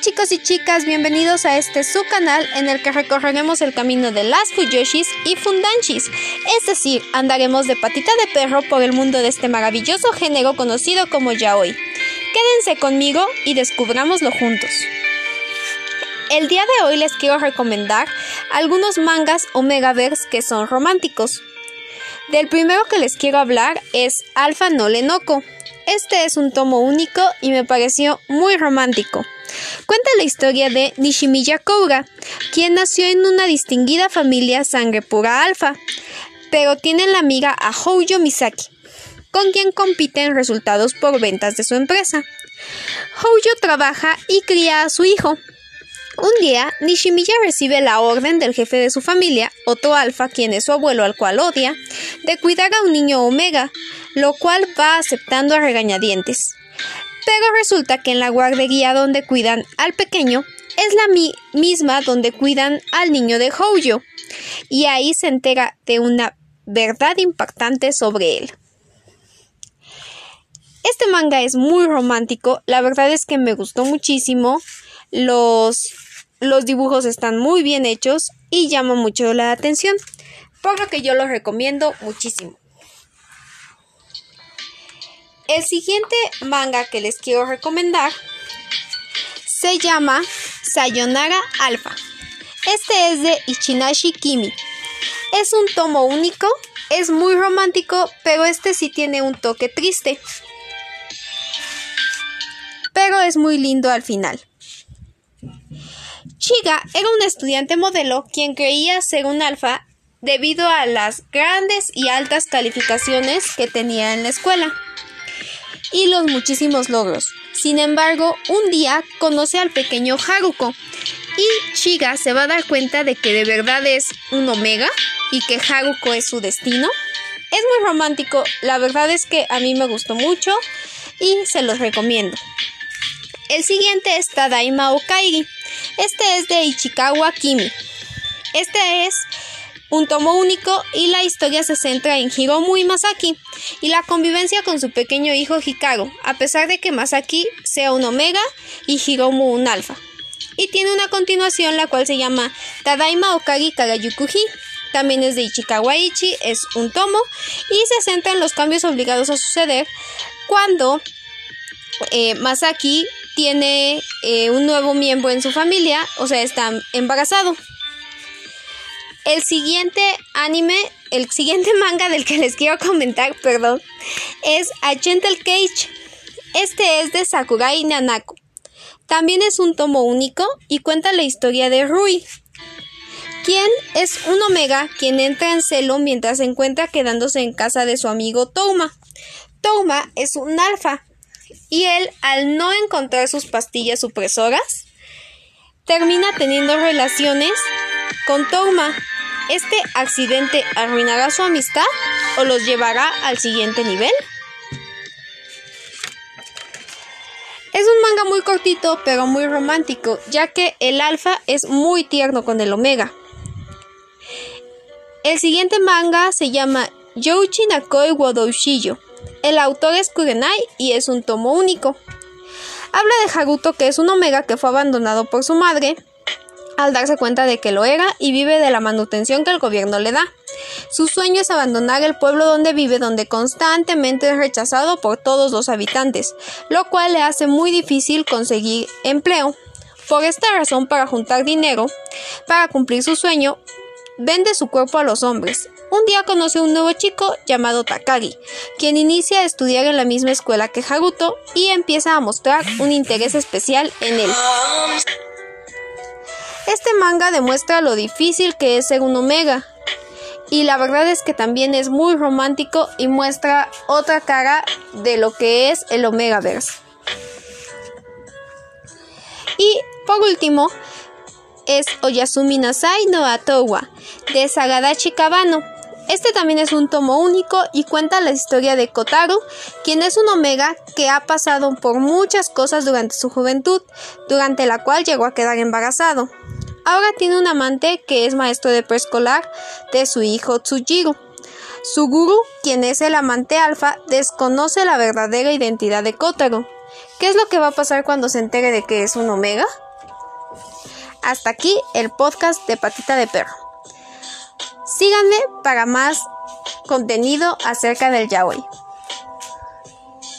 chicos y chicas, bienvenidos a este su canal en el que recorreremos el camino de las Fuyoshis y Fundanshis, es decir, andaremos de patita de perro por el mundo de este maravilloso género conocido como yaoi. Quédense conmigo y descubrámoslo juntos. El día de hoy les quiero recomendar algunos mangas o megaverse que son románticos. Del primero que les quiero hablar es Alpha no Lenoko. Este es un tomo único y me pareció muy romántico. Cuenta la historia de Nishimiya Koura, quien nació en una distinguida familia sangre pura alfa, pero tiene la amiga a Houjo Misaki, con quien compite en resultados por ventas de su empresa. Houjo trabaja y cría a su hijo. Un día, Nishimiya recibe la orden del jefe de su familia, Otto Alfa, quien es su abuelo al cual odia, de cuidar a un niño Omega, lo cual va aceptando a regañadientes. Pero resulta que en la guardería donde cuidan al pequeño es la misma donde cuidan al niño de Houjo, y ahí se entera de una verdad impactante sobre él. Este manga es muy romántico, la verdad es que me gustó muchísimo, los, los dibujos están muy bien hechos y llama mucho la atención, por lo que yo lo recomiendo muchísimo. El siguiente manga que les quiero recomendar se llama Sayonara Alpha. Este es de Ichinashi Kimi. Es un tomo único, es muy romántico, pero este sí tiene un toque triste. Pero es muy lindo al final. Chiga era un estudiante modelo quien creía ser un alfa debido a las grandes y altas calificaciones que tenía en la escuela y los muchísimos logros. Sin embargo, un día conoce al pequeño Haruko y Chiga se va a dar cuenta de que de verdad es un Omega y que Haruko es su destino. Es muy romántico, la verdad es que a mí me gustó mucho y se los recomiendo. El siguiente es Tadaima Okairi. Este es de Ichikawa Kimi. Este es un tomo único y la historia se centra en Hiromu y Masaki y la convivencia con su pequeño hijo Hikaru, a pesar de que Masaki sea un omega y Hiromu un alfa. Y tiene una continuación la cual se llama Tadaima Okagi Kagayukuji. También es de Ichikawa Ichi, es un tomo y se centra en los cambios obligados a suceder cuando eh, Masaki tiene eh, un nuevo miembro en su familia, o sea, está embarazado. El siguiente anime, el siguiente manga del que les quiero comentar, perdón, es A Gentle Cage. Este es de Sakurai Nanako. También es un tomo único y cuenta la historia de Rui, quien es un omega quien entra en celo mientras se encuentra quedándose en casa de su amigo Touma. Touma es un alfa y él, al no encontrar sus pastillas supresoras, termina teniendo relaciones con Touma ¿Este accidente arruinará su amistad o los llevará al siguiente nivel? Es un manga muy cortito pero muy romántico, ya que el alfa es muy tierno con el omega. El siguiente manga se llama Youchi Nakoi Wodoushiyo. El autor es Kurenai y es un tomo único. Habla de Haruto que es un omega que fue abandonado por su madre al darse cuenta de que lo era y vive de la manutención que el gobierno le da. Su sueño es abandonar el pueblo donde vive, donde constantemente es rechazado por todos los habitantes, lo cual le hace muy difícil conseguir empleo. Por esta razón, para juntar dinero, para cumplir su sueño, vende su cuerpo a los hombres. Un día conoce a un nuevo chico llamado Takagi, quien inicia a estudiar en la misma escuela que Haruto y empieza a mostrar un interés especial en él. Este manga demuestra lo difícil que es ser un omega. Y la verdad es que también es muy romántico y muestra otra cara de lo que es el Omegaverse. Y por último es Oyasumi Nasai no Atowa de Sagadachi Kabano. Este también es un tomo único y cuenta la historia de Kotaru, quien es un omega que ha pasado por muchas cosas durante su juventud, durante la cual llegó a quedar embarazado. Ahora tiene un amante que es maestro de preescolar de su hijo Tsujiro. Su guru, quien es el amante alfa, desconoce la verdadera identidad de Kotaro. ¿Qué es lo que va a pasar cuando se entere de que es un omega? Hasta aquí el podcast de Patita de Perro. Síganme para más contenido acerca del yaoi.